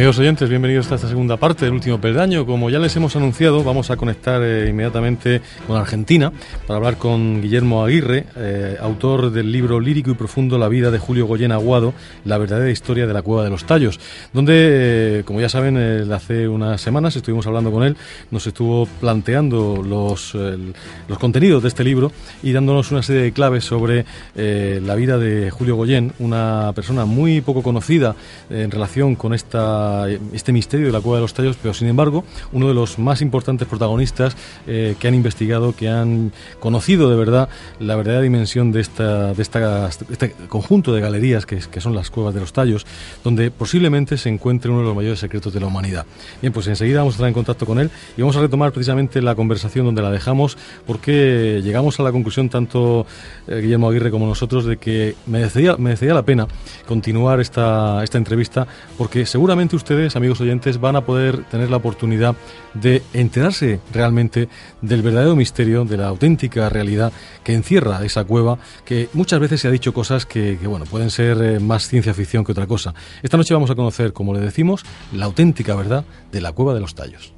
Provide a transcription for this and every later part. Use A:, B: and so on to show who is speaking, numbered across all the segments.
A: Amigos oyentes, bienvenidos a esta segunda parte del último peldaño. Como ya les hemos anunciado, vamos a conectar eh, inmediatamente con Argentina para hablar con Guillermo Aguirre, eh, autor del libro lírico y profundo La vida de Julio Goyen Aguado, la verdadera historia de la Cueva de los Tallos, donde, eh, como ya saben, hace unas semanas estuvimos hablando con él, nos estuvo planteando los, los contenidos de este libro y dándonos una serie de claves sobre eh, la vida de Julio Goyen, una persona muy poco conocida eh, en relación con esta, este misterio de la Cueva de los Tallos, pero sin embargo uno de los más importantes protagonistas eh, que han investigado, que han conocido de verdad la verdadera dimensión de, esta, de esta, este conjunto de galerías que, son las Cuevas de los Tallos, donde posiblemente se encuentre uno de los mayores secretos de la humanidad. Bien, pues enseguida vamos a estar en contacto con él y vamos a retomar precisamente la conversación donde la dejamos, porque llegamos a la conclusión, tanto eh, Guillermo Aguirre como nosotros, de que merecería, merecería la pena continuar esta, esta entrevista, porque seguramente ustedes, amigos oyentes, van a poder tener la oportunidad de enterarse realmente del verdadero misterio, de la auténtica realidad que encierra esa cueva, que muchas veces se ha dicho cosas que, que, bueno, pueden ser eh, más ciencia ficción que otra cosa. Esta noche vamos a conocer, como le decimos, la auténtica verdad de la cueva de los tallos.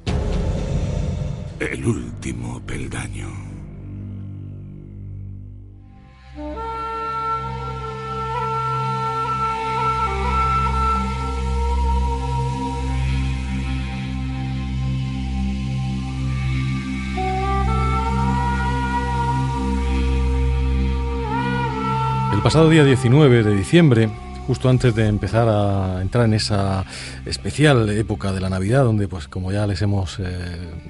B: El último peldaño.
A: El pasado día 19 de diciembre, justo antes de empezar a entrar en esa especial época de la Navidad, donde, pues, como ya les hemos eh,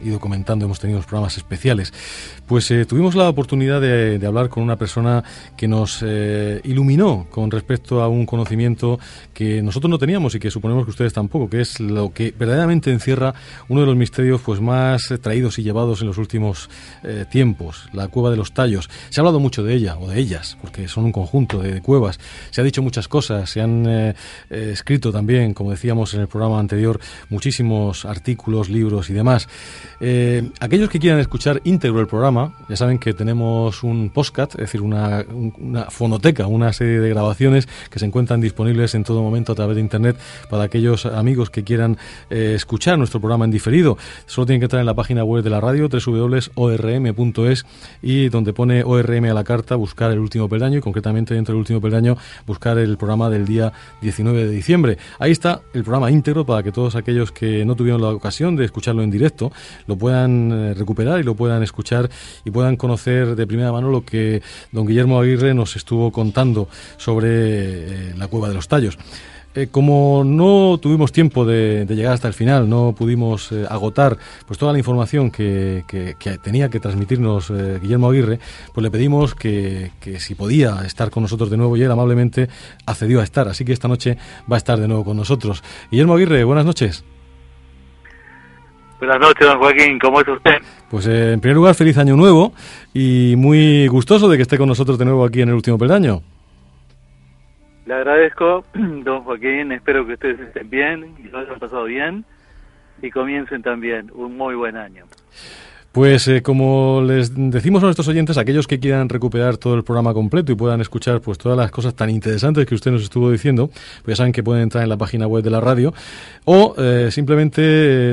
A: ido comentando, hemos tenido unos programas especiales, pues eh, tuvimos la oportunidad de, de hablar con una persona que nos eh, iluminó con respecto a un conocimiento que nosotros no teníamos y que suponemos que ustedes tampoco, que es lo que verdaderamente encierra uno de los misterios pues más traídos y llevados en los últimos eh, tiempos, la cueva de los tallos. Se ha hablado mucho de ella o de ellas, porque son un conjunto de, de cuevas. Se ha dicho muchas cosas, se han eh, eh, escrito también, como decíamos en el programa anterior, muchísimos artículos, libros y demás. Eh, aquellos que quieran escuchar íntegro el programa, ya saben que tenemos un podcast, es decir, una, un- una fonoteca, una serie de grabaciones que se encuentran disponibles en todo momento a través de internet para aquellos amigos que quieran escuchar nuestro programa en diferido. Solo tienen que entrar en la página web de la radio, www.orm.es, y donde pone ORM a la carta, buscar el último peldaño y concretamente dentro del último peldaño buscar el programa del día 19 de diciembre. Ahí está el programa íntegro para que todos aquellos que no tuvieron la ocasión de escucharlo en directo lo puedan eh, recuperar y lo puedan escuchar y puedan conocer de primera mano lo que don Guillermo Aguirre nos estuvo contando sobre eh, la cueva de los tallos. Eh, como no tuvimos tiempo de, de llegar hasta el final, no pudimos eh, agotar pues toda la información que, que- que tenía que transmitirnos eh, Guillermo Aguirre, pues le pedimos que, que si podía estar con nosotros de nuevo y él amablemente accedió a estar. Así que esta noche va a estar de nuevo con nosotros. Guillermo Aguirre, buenas noches.
C: Buenas noches, don Joaquín, ¿cómo es usted?
A: Pues en primer lugar, feliz año nuevo y muy gustoso de que esté con nosotros de nuevo aquí en el último peldaño.
C: Le agradezco, don Joaquín, espero que ustedes estén bien y lo hayan pasado bien y comiencen también un muy buen año.
A: Pues eh, como les decimos a nuestros oyentes, aquellos que quieran recuperar todo el programa completo y puedan escuchar pues todas las cosas tan interesantes que usted nos estuvo diciendo, pues ya saben que pueden entrar en la página web de la radio o eh, simplemente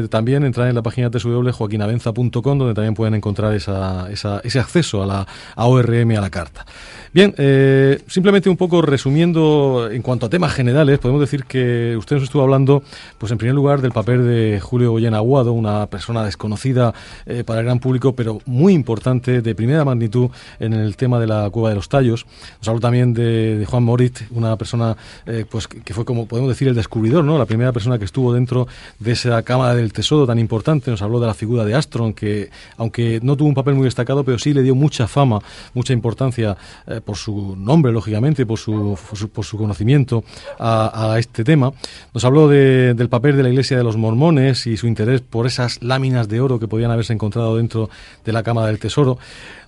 A: eh, también entrar en la página www.joaquinavenza.com donde también pueden encontrar esa, esa- ese acceso a la a ORM a la carta. Bien, eh, simplemente un poco resumiendo en cuanto a temas generales, podemos decir que usted nos estuvo hablando, pues en primer lugar, del papel de Julio Goyen Aguado, una persona desconocida eh, para el gran público, pero muy importante, de primera magnitud en el tema de la Cueva de los Tallos. Nos habló también de, Juan Moritz, una persona eh, pues que fue, como podemos decir, el descubridor, ¿no? la primera persona que estuvo dentro de esa Cámara del Tesoro tan importante. Nos habló de la figura de Astron, que aunque no tuvo un papel muy destacado, pero sí le dio mucha fama, mucha importancia eh, por su nombre, lógicamente, por su, por su, conocimiento a, este tema. Nos habló del papel de la Iglesia de los Mormones y su interés por esas láminas de oro que podían haberse encontrado dentro de la Cámara del Tesoro.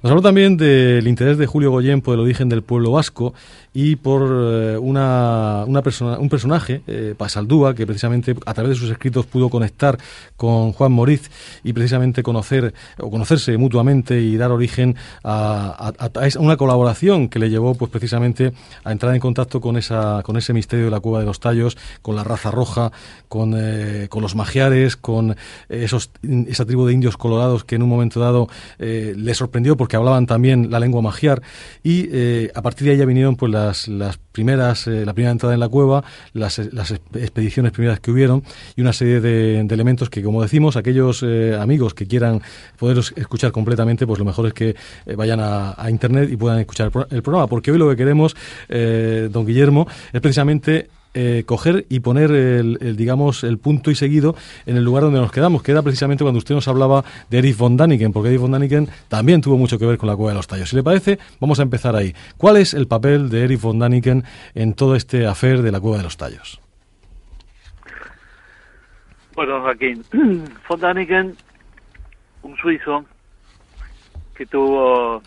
A: Nos habló también del interés de Julio Goyen por el origen del pueblo vasco y por eh, una, una persona, un personaje, eh, Pasaldúa, que precisamente a través de sus escritos pudo conectar con Juan Moriz y precisamente conocer o conocerse mutuamente y dar origen a, una colaboración que le llevó pues precisamente a entrar en contacto con esa con ese misterio de la cueva de los tallos, con la raza roja, con, eh, con los magiares, con esos esa tribu de indios colorados que en un momento dado le sorprendió porque que hablaban también la lengua magiar. Y eh, a partir de ahí ya vinieron pues las, las primeras, eh, la primera entrada en la cueva, las, las, expediciones primeras que hubieron y una serie de, elementos que, como decimos, aquellos eh, amigos que quieran poder escuchar completamente, pues lo mejor es que vayan a, a, Internet y puedan escuchar el, programa, porque hoy lo que queremos, don Guillermo, es precisamente eh, coger y poner el, digamos, el punto y seguido en el lugar donde nos quedamos, que era precisamente cuando usted nos hablaba de Erich von Daniken, porque Erich von Daniken también tuvo mucho que ver con la cueva de los tallos. Si le parece, vamos a empezar ahí. ¿Cuál es el papel de Erich von Daniken en todo este afer de la cueva de los tallos?
C: Bueno, Joaquín, von Daniken, un suizo que tuvo,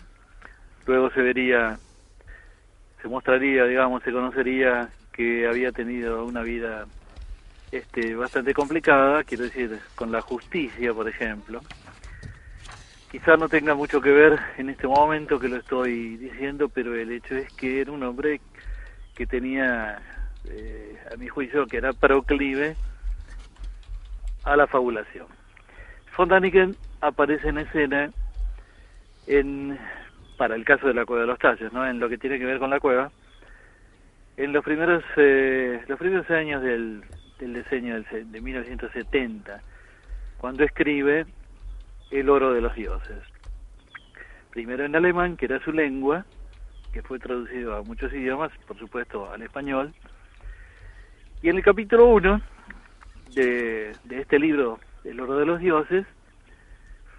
C: luego se vería, se mostraría, digamos, se conocería que había tenido una vida este, bastante complicada, quiero decir, con la justicia, por ejemplo. Quizás no tenga mucho que ver en este momento que lo estoy diciendo, pero el hecho es que era un hombre que tenía, eh, a mi juicio, que era proclive a la fabulación. Von Daniken aparece en escena en, para el caso de la Cueva de los Tallos, ¿no? en lo que tiene que ver con la cueva, en los primeros eh, los primeros años del, del diseño de 1970 cuando escribe El oro de los dioses. Primero en alemán que era su lengua que fue traducido a muchos idiomas por supuesto al español. Y en el capítulo 1 de, de este libro El oro de los dioses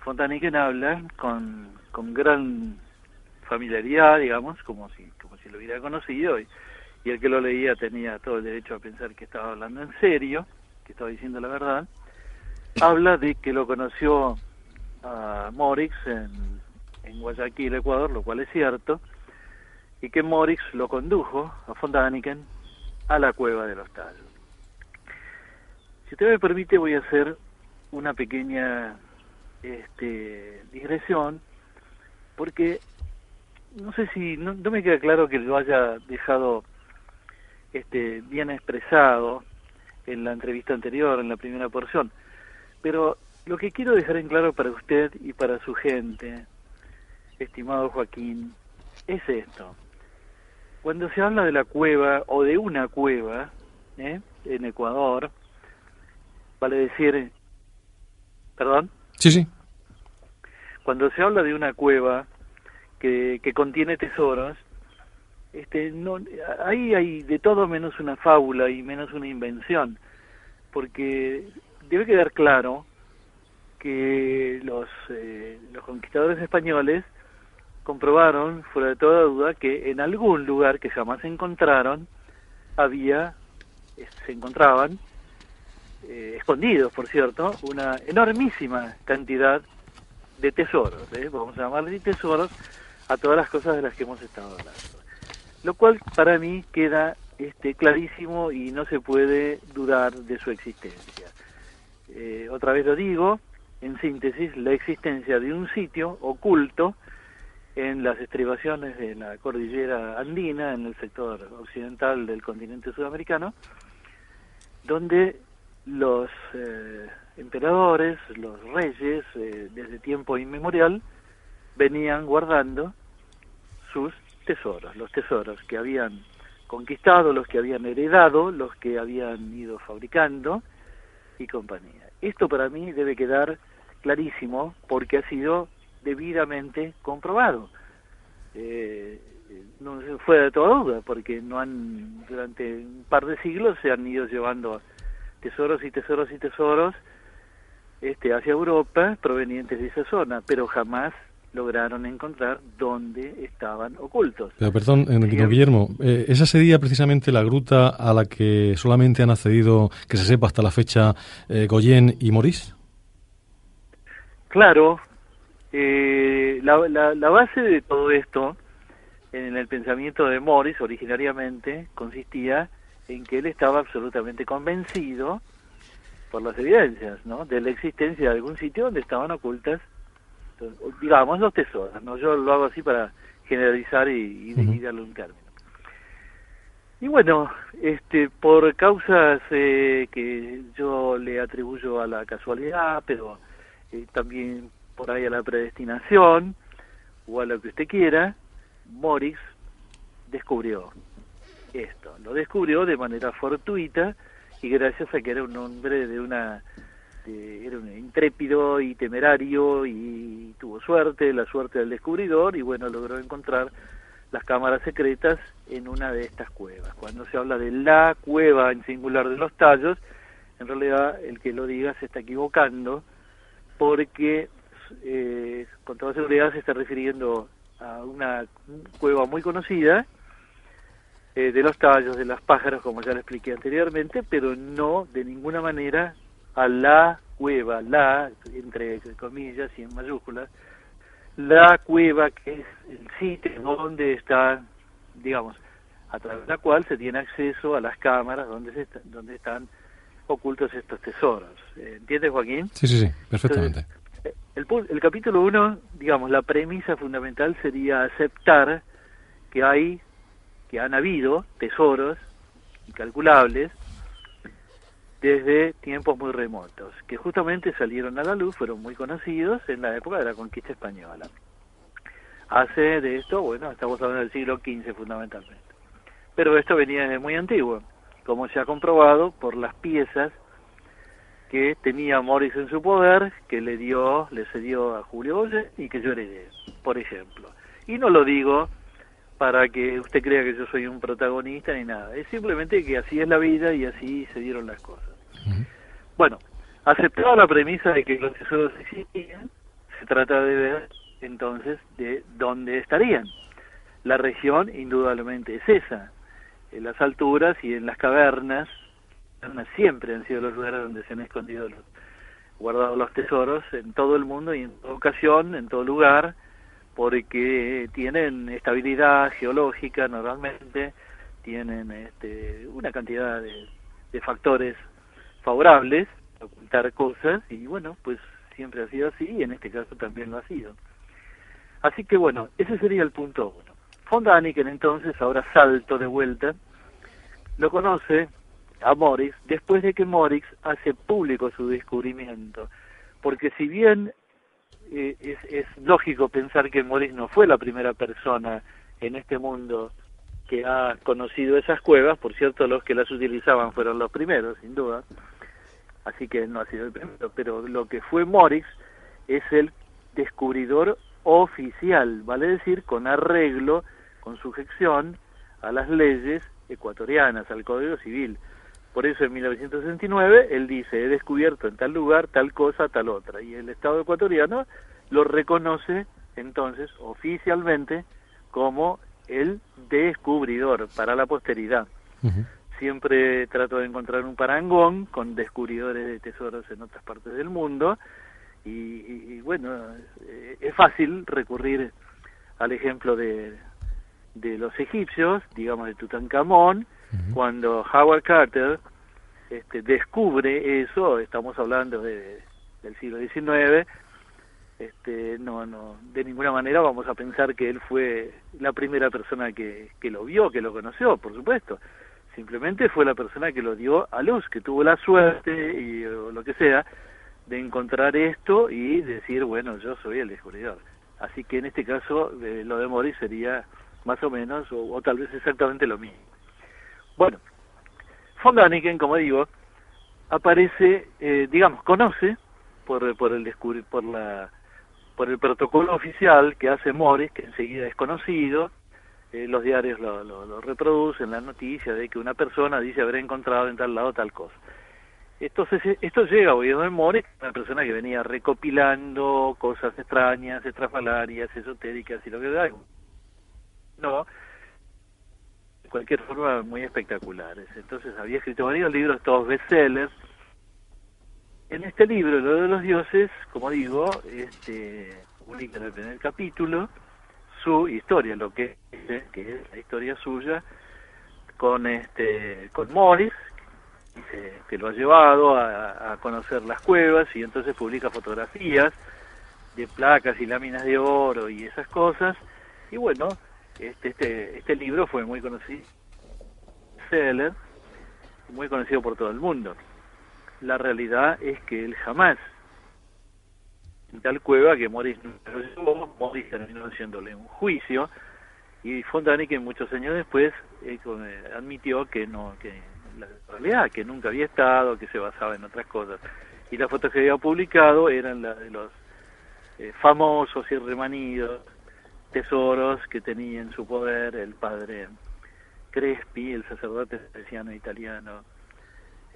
C: Fontaniken habla con, con gran familiaridad digamos como si como si lo hubiera conocido. Y y el que lo leía tenía todo el derecho a pensar que estaba hablando en serio, que estaba diciendo la verdad, habla de que lo conoció a Morix en, en Guayaquil, Ecuador, lo cual es cierto, y que Morix lo condujo a Fondaniken a la cueva de los tallos. Si usted me permite, voy a hacer una pequeña este, digresión, porque no sé si, no, no me queda claro que lo haya dejado este, bien expresado en la entrevista anterior, en la primera porción. Pero lo que quiero dejar en claro para usted y para su gente, estimado Joaquín, es esto. Cuando se habla de la cueva o de una cueva ¿eh? en Ecuador, vale decir, perdón.
A: Sí, sí.
C: Cuando se habla de una cueva que, que contiene tesoros, este, no, ahí hay de todo menos una fábula y menos una invención, porque debe quedar claro que los, eh, los conquistadores españoles comprobaron, fuera de toda duda, que en algún lugar que jamás encontraron, había, se encontraban, eh, escondidos, por cierto, una enormísima cantidad de tesoros, ¿eh? vamos a llamarles tesoros, a todas las cosas de las que hemos estado hablando lo cual para mí queda este, clarísimo y no se puede dudar de su existencia. Eh, otra vez lo digo, en síntesis, la existencia de un sitio oculto en las estribaciones de la cordillera andina, en el sector occidental del continente sudamericano, donde los eh, emperadores, los reyes, eh, desde tiempo inmemorial, venían guardando sus tesoros, los tesoros que habían conquistado, los que habían heredado, los que habían ido fabricando y compañía. Esto para mí debe quedar clarísimo porque ha sido debidamente comprobado. Eh, no se fue de toda duda porque no han durante un par de siglos se han ido llevando tesoros y tesoros y tesoros este hacia Europa provenientes de esa zona, pero jamás lograron encontrar dónde estaban ocultos.
A: Pero perdón, Guillermo, eh, ¿esa sería precisamente la gruta a la que solamente han accedido, que se sepa hasta la fecha, eh, Goyen y Maurice?
C: Claro, eh, la, la, la base de todo esto en el pensamiento de Morris originariamente consistía en que él estaba absolutamente convencido por las evidencias, ¿no? De la existencia de algún sitio donde estaban ocultas, digamos, los tesoros, ¿no? Yo lo hago así para generalizar y, y, darle un término. Y bueno, este, por causas eh, que yo le atribuyo a la casualidad, pero eh, también por ahí a la predestinación, o a lo que usted quiera, Morris descubrió esto. Lo descubrió de manera fortuita y gracias a que era un hombre de una era un intrépido y temerario y tuvo suerte, la suerte del descubridor y bueno, logró encontrar las cámaras secretas en una de estas cuevas. Cuando se habla de la cueva en singular de los tallos, en realidad el que lo diga se está equivocando porque eh, con toda seguridad se está refiriendo a una cueva muy conocida eh, de los tallos de los pájaros, como ya le expliqué anteriormente, pero no de ninguna manera a la cueva, la, entre comillas y en mayúsculas, la cueva que es el sitio donde está, digamos, a través de la cual se tiene acceso a las cámaras donde, se donde están ocultos estos tesoros. ¿Entiendes, Joaquín?
A: Sí, sí, sí, perfectamente.
C: el, el capítulo 1, digamos, la premisa fundamental sería aceptar que hay que han habido tesoros incalculables desde tiempos muy remotos, que justamente salieron a la luz, fueron muy conocidos en la época de la conquista española. Hace de esto, bueno, estamos hablando del siglo XV fundamentalmente. Pero esto venía desde muy antiguo, como se ha comprobado por las piezas que tenía Morris en su poder, que le dio, le cedió a Julio Boye y que yo heredé, por ejemplo. Y no lo digo para que usted crea que yo soy un protagonista ni nada. Es simplemente que así es la vida y así se dieron las cosas. Bueno, aceptada la premisa de que los tesoros existían, se trata de ver entonces de dónde estarían. La región indudablemente es esa. En las alturas y en las cavernas siempre han sido los lugares donde se han escondido los guardado los tesoros en todo el mundo y en toda ocasión, en todo lugar, porque tienen estabilidad geológica normalmente, tienen este, una cantidad de, factores favorables ocultar cosas y bueno, pues siempre ha sido así y en este caso también lo ha sido. Así que bueno, ese sería el punto uno. Von Daniken entonces, ahora salto de vuelta, lo conoce a Morris después de que Morris hace público su descubrimiento. Porque si bien eh, es, es lógico pensar que Morris no fue la primera persona en este mundo que ha conocido esas cuevas, por cierto los que las utilizaban fueron los primeros, sin duda, así que no ha sido el primero, pero lo que fue Morris es el descubridor oficial, vale decir, con arreglo, con sujeción a las leyes ecuatorianas, al Código Civil. Por eso en 1969 él dice, he descubierto en tal lugar tal cosa, tal otra. Y el Estado ecuatoriano lo reconoce entonces oficialmente como el descubridor para la posteridad. Siempre trato de encontrar un parangón con descubridores de tesoros en otras partes del mundo y, bueno, eh, es fácil recurrir al ejemplo de, de los egipcios, digamos de Tutankamón, cuando Howard Carter este, descubre eso, estamos hablando de, del siglo XIX, este, no, no, de ninguna manera vamos a pensar que él fue la primera persona que, que lo vio, que lo conoció, por supuesto. Simplemente fue la persona que lo dio a luz, que tuvo la suerte y o lo que sea de encontrar esto y decir, bueno, yo soy el descubridor. Así que en este caso eh, lo de Morris sería más o menos, o, o tal vez exactamente lo mismo. Bueno, von Daniken, como digo, aparece, eh, digamos, conoce por, por el descubrir, por la por el protocolo oficial que hace Morris, que enseguida es conocido, eh, los diarios lo, lo, lo reproducen, la noticia de que una persona dice haber encontrado en tal lado tal cosa. Entonces, eh, esto llega a oídos de Morris, una persona que venía recopilando cosas extrañas, estrafalarias, esotéricas y lo que sea. No, de cualquier forma muy espectaculares. Entonces había escrito varios libros, todos bestsellers. En este libro, Lo de los dioses, como digo, este, publica en el primer capítulo su historia, lo que es, que la historia suya, con este con Morris, dice que lo ha llevado a, a conocer las cuevas y entonces publica fotografías de placas y láminas de oro y esas cosas. Y bueno, este, este, este libro fue muy conocido, seller, muy conocido por todo el mundo. La realidad es que él jamás, tal cueva que Morris Morris terminó haciéndole un juicio y Fontanique muchos años después eh, eh, admitió que no, que la realidad, que nunca había estado, que se basaba en otras cosas. Y las fotos que había publicado eran las de los eh, famosos y remanidos tesoros que tenía en su poder el padre Crespi, el sacerdote salesiano italiano,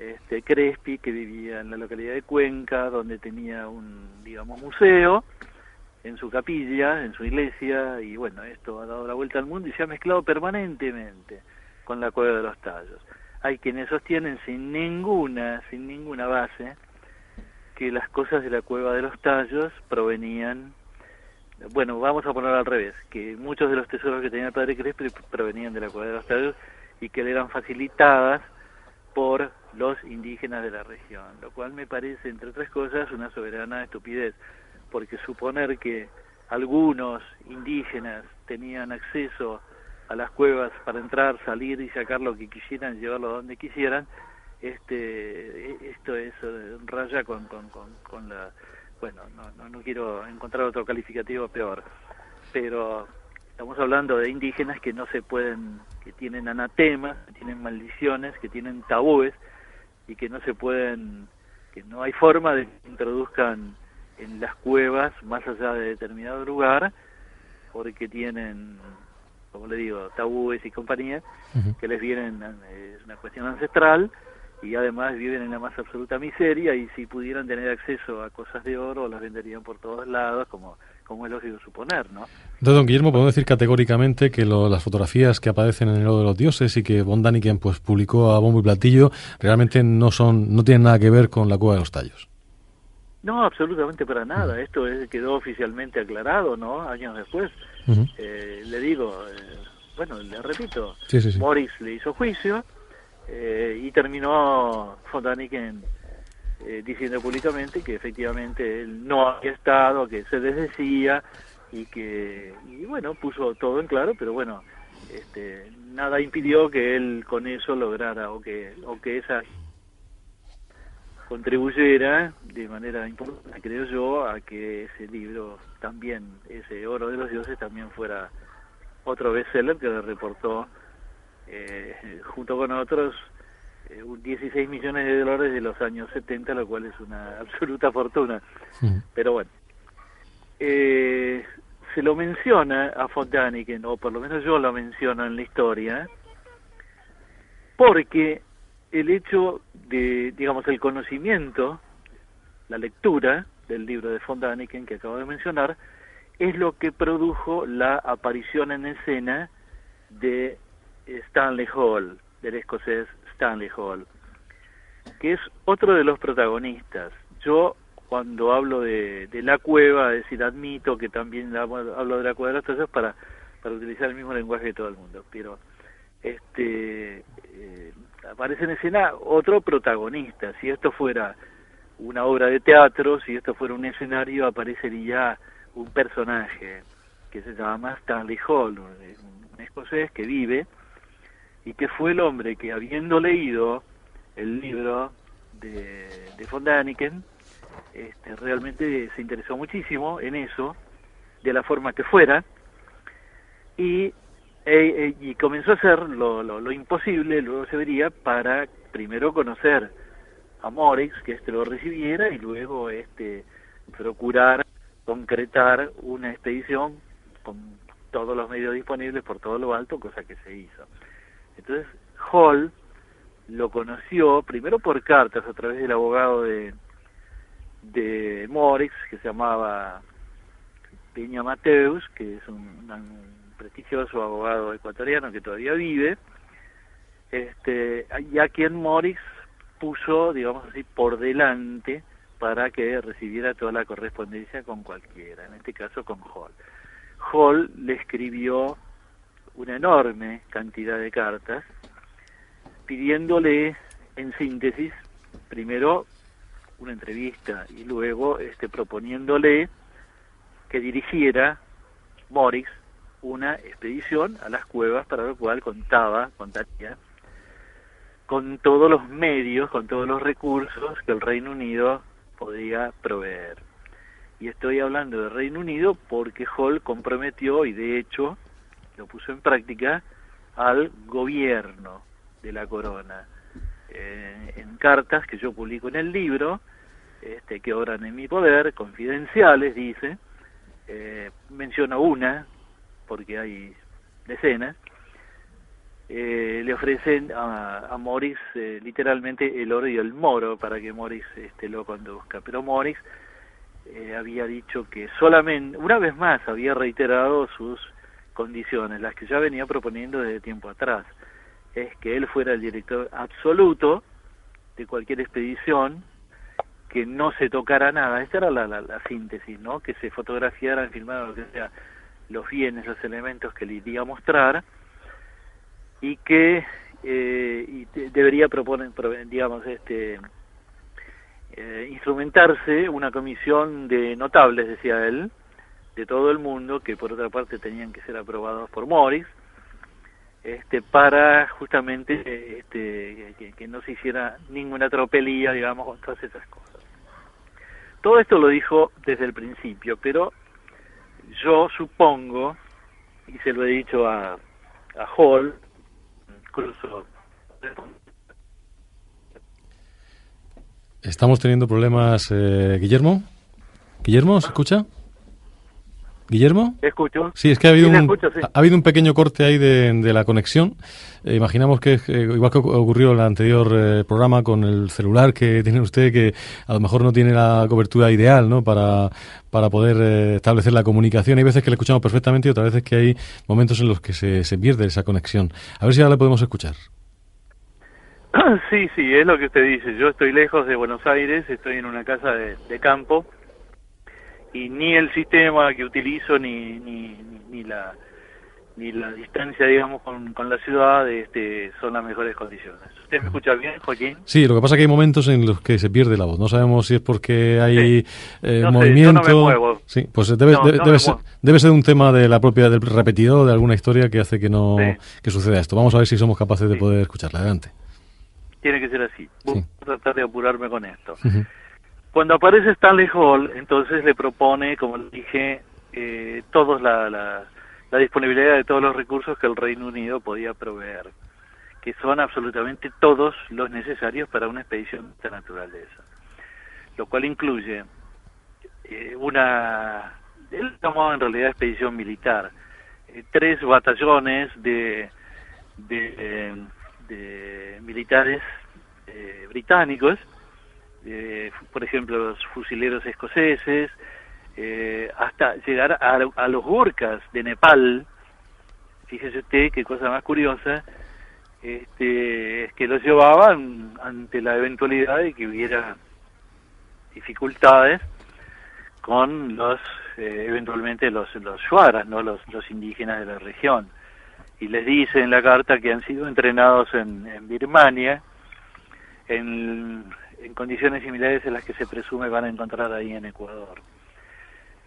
C: este Crespi que vivía en la localidad de Cuenca, donde tenía un, digamos, museo en su capilla, en su iglesia, y bueno, esto ha dado la vuelta al mundo y se ha mezclado permanentemente con la cueva de los tallos. Hay quienes sostienen sin ninguna, sin ninguna base, que las cosas de la cueva de los tallos provenían bueno, vamos a ponerlo al revés, que muchos de los tesoros que tenía el padre Crespi provenían de la cueva de los tallos y que le eran facilitadas por los indígenas de la región, lo cual me parece, entre otras cosas, una soberana estupidez, porque suponer que algunos indígenas tenían acceso a las cuevas para entrar, salir y sacar lo que quisieran, llevarlo donde quisieran, este, esto es eh, raya con, con, con, con la bueno, no, no, no quiero encontrar otro calificativo peor, pero estamos hablando de indígenas que no se pueden, que tienen anatemas, que tienen maldiciones, que tienen tabúes y que no se pueden, que no hay forma de que introduzcan en las cuevas más allá de determinado lugar porque tienen, como le digo, tabúes y compañía que les vienen, eh, es una cuestión ancestral y además viven en la más absoluta miseria y si pudieran tener acceso a cosas de oro las venderían por todos lados como, como es lógico suponer, ¿no?
A: Entonces, don Guillermo, podemos decir categóricamente que lo- las fotografías que aparecen en el Oro de los Dioses y que Von Daniken pues, publicó a bombo y platillo realmente no son no tienen nada que ver con la Cueva de los Tallos.
C: No, absolutamente para nada. Esto es- quedó oficialmente aclarado, ¿no? Años después.
A: Ujú.
C: Eh, le digo, eh, bueno, le repito,
A: Sí, sí, sí.
C: Morris le hizo juicio eh, y terminó Von Daniken eh, diciendo públicamente que efectivamente él no había estado, que se desdecía y que, y bueno, puso todo en claro, pero bueno, este, nada impidió que él con eso lograra o que, o que esa contribuyera de manera importante, creo yo, a que ese libro también, ese Oro de los Dioses, también fuera otro bestseller que le reportó eh, junto con otros 16 millones de dólares de los años 70, lo cual es una absoluta fortuna. Pero bueno, eh, se lo menciona a Fontaniken, o por lo menos yo lo menciono en la historia, porque el hecho de, digamos, el conocimiento, la lectura del libro de Fontaniken que acabo de mencionar, es lo que produjo la aparición en escena de Stanley Hall, del escocés Stanley Hall, que es otro de los protagonistas. Yo cuando hablo de, la cueva, es decir, admito que también hablo de la cueva de los Tallos para, para utilizar el mismo lenguaje de todo el mundo, pero este eh, aparece en escena otro protagonista. Si esto fuera una obra de teatro, si esto fuera un escenario, aparecería un personaje que se llama Stanley Hall, un escocés que vive y que fue el hombre que habiendo leído el libro de, de von Däniken, este, realmente se interesó muchísimo en eso, de la forma que fuera, y, e- e- y comenzó a hacer lo, lo, lo imposible, luego se vería, para primero conocer a Morix que este lo recibiera y luego este procurar concretar una expedición con todos los medios disponibles por todo lo alto, cosa que se hizo. Entonces Hall lo conoció primero por cartas a través del abogado de, de que se llamaba Peña Mateus, que es un, prestigioso abogado ecuatoriano que todavía vive, este, y a quien Morix puso, digamos así, por delante para que recibiera toda la correspondencia con cualquiera, en este caso con Hall. Hall le escribió una enorme cantidad de cartas pidiéndole en síntesis primero una entrevista y luego este proponiéndole que dirigiera Morix una expedición a las cuevas para lo cual contaba, contaría con todos los medios, con todos los recursos que el Reino Unido podía proveer. Y estoy hablando del Reino Unido porque Hall comprometió y de hecho lo puso en práctica al gobierno de la corona. Eh, en cartas que yo publico en el libro, este, que obran en mi poder, confidenciales, dice, eh, menciono una, porque hay decenas, eh, le ofrecen a, a Morris eh, literalmente el oro y el moro para que Morris este, lo conduzca. Pero Morris eh, había dicho que solamente, una vez más, había reiterado sus condiciones, las que ya venía proponiendo desde tiempo atrás. Es que él fuera el director absoluto de cualquier expedición, que no se tocara nada. Esta era la, la, la síntesis, ¿no? Que se fotografiaran, filmaran, lo que sea, los bienes, los elementos que le iría a mostrar y que eh, y te- debería proponer, pro- digamos, este eh, instrumentarse una comisión de notables, decía él, de todo el mundo, que por otra parte tenían que ser aprobados por Morris, este, para justamente este, que, que no se hiciera ninguna tropelía, digamos, con todas esas cosas. Todo esto lo dijo desde el principio, pero yo supongo, y se lo he dicho a, a Hall, incluso
A: Estamos teniendo problemas, eh, Guillermo. ¿Guillermo, se escucha? ¿Guillermo?
C: escucho.
A: Sí, es que ha habido,
C: Sí,
A: un,
C: escucho, sí.
A: ha habido un pequeño corte ahí de, de la conexión. Eh, imaginamos que, eh, igual que ocu- ocurrió en el anterior eh, programa con el celular que tiene usted, que a lo mejor no tiene la cobertura ideal ¿no? para, para poder establecer la comunicación. Hay veces que le escuchamos perfectamente y otras veces que hay momentos en los que se, se pierde esa conexión. A ver si ahora le podemos escuchar.
C: Sí, sí, es lo que usted dice. Yo estoy lejos de Buenos Aires, estoy en una casa de, de campo y ni el sistema que utilizo ni, ni, ni- ni la ni la distancia, digamos, con, con la ciudad este, son las mejores condiciones. ¿Usted me escucha bien, Joaquín?
A: Sí, lo que pasa es que hay momentos en los que se pierde la voz. No sabemos si es porque hay
C: Sí.
A: eh,
C: No sé,
A: movimiento.
C: yo no me muevo.
A: Sí, pues debe,
C: No,
A: debe-
C: no
A: debe ser, debe ser un tema de la propia del repetidor de alguna historia que hace que no
C: Sí.
A: que suceda esto. Vamos a ver si somos capaces de poder escucharla. Adelante.
C: Tiene que ser así. Voy a tratar de apurarme con esto.
A: Ujú.
C: Cuando aparece Stanley Hall, entonces le propone, como dije, eh, todos la, la, la disponibilidad de todos los recursos que el Reino Unido podía proveer, que son absolutamente todos los necesarios para una expedición de esta naturaleza, lo cual incluye eh, una, él llamaba en realidad expedición militar, eh, tres batallones de, de, de militares eh, británicos, eh, por ejemplo, los fusileros escoceses, eh, hasta llegar a, a los Gurkhas de Nepal. Fíjese usted qué cosa más curiosa, este, es que los llevaban ante la eventualidad de que hubiera dificultades con los, eh, eventualmente los, los shuaras, ¿no? los, los indígenas de la región. Y les dice en la carta que han sido entrenados en, en Birmania, en, en condiciones similares a las que se presume van a encontrar ahí en Ecuador.